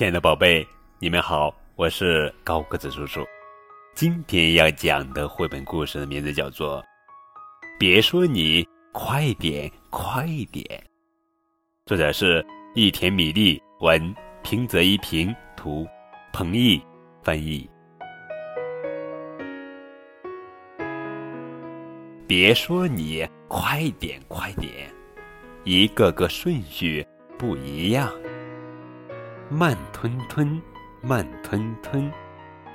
亲爱的宝贝，你们好，我是高个子叔叔。今天要讲的绘本故事的名字叫做《别说你快点快点》，作者是一田米粒，文平泽一平，图彭毅翻译。别说你快点快点，一个个顺序不一样。慢吞吞，慢吞吞，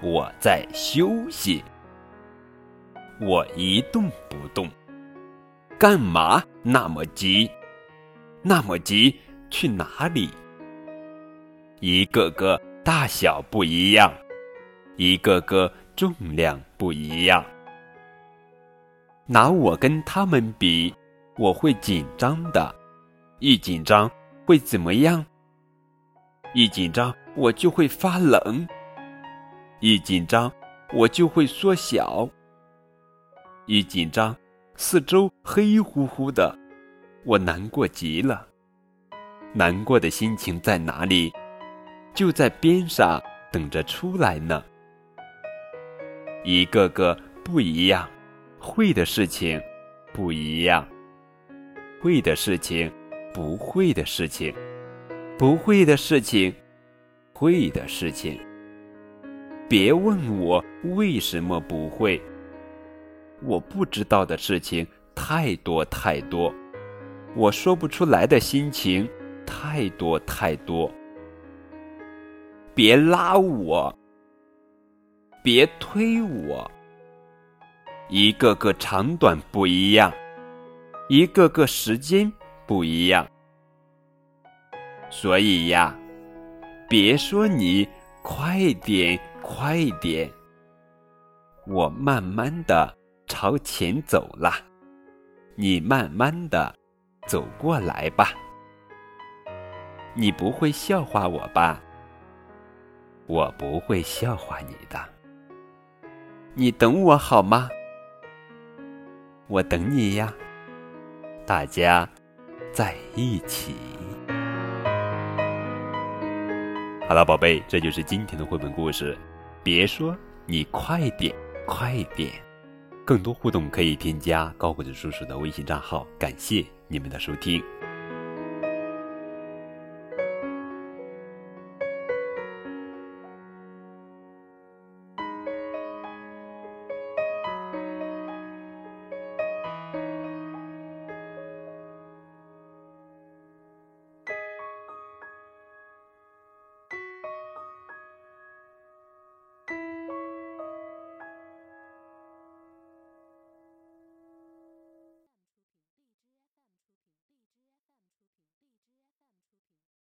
我在休息。我一动不动，干嘛那么急？那么急去哪里？一个个大小不一样，一个个重量不一样。拿我跟他们比，我会紧张的，一紧张会怎么样？一紧张，我就会发冷；一紧张，我就会缩小；一紧张，四周黑乎乎的，我难过极了。难过的心情在哪里？就在边上等着出来呢。一个个不一样，会的事情不一样，会的事情，不会的事情。不会的事情，会的事情。别问我为什么不会。我不知道的事情太多太多，我说不出来的心情太多太多。别拉我，别推我。一个个长短不一样，一个个时间不一样。所以呀，别说你快点快点，我慢慢的朝前走了，你慢慢的走过来吧。你不会笑话我吧？我不会笑话你的。你等我好吗？我等你呀。大家在一起。好了，宝贝，这就是今天的绘本故事。别说你快点，快点！更多互动可以添加高个子叔叔的微信账号。感谢你们的收听。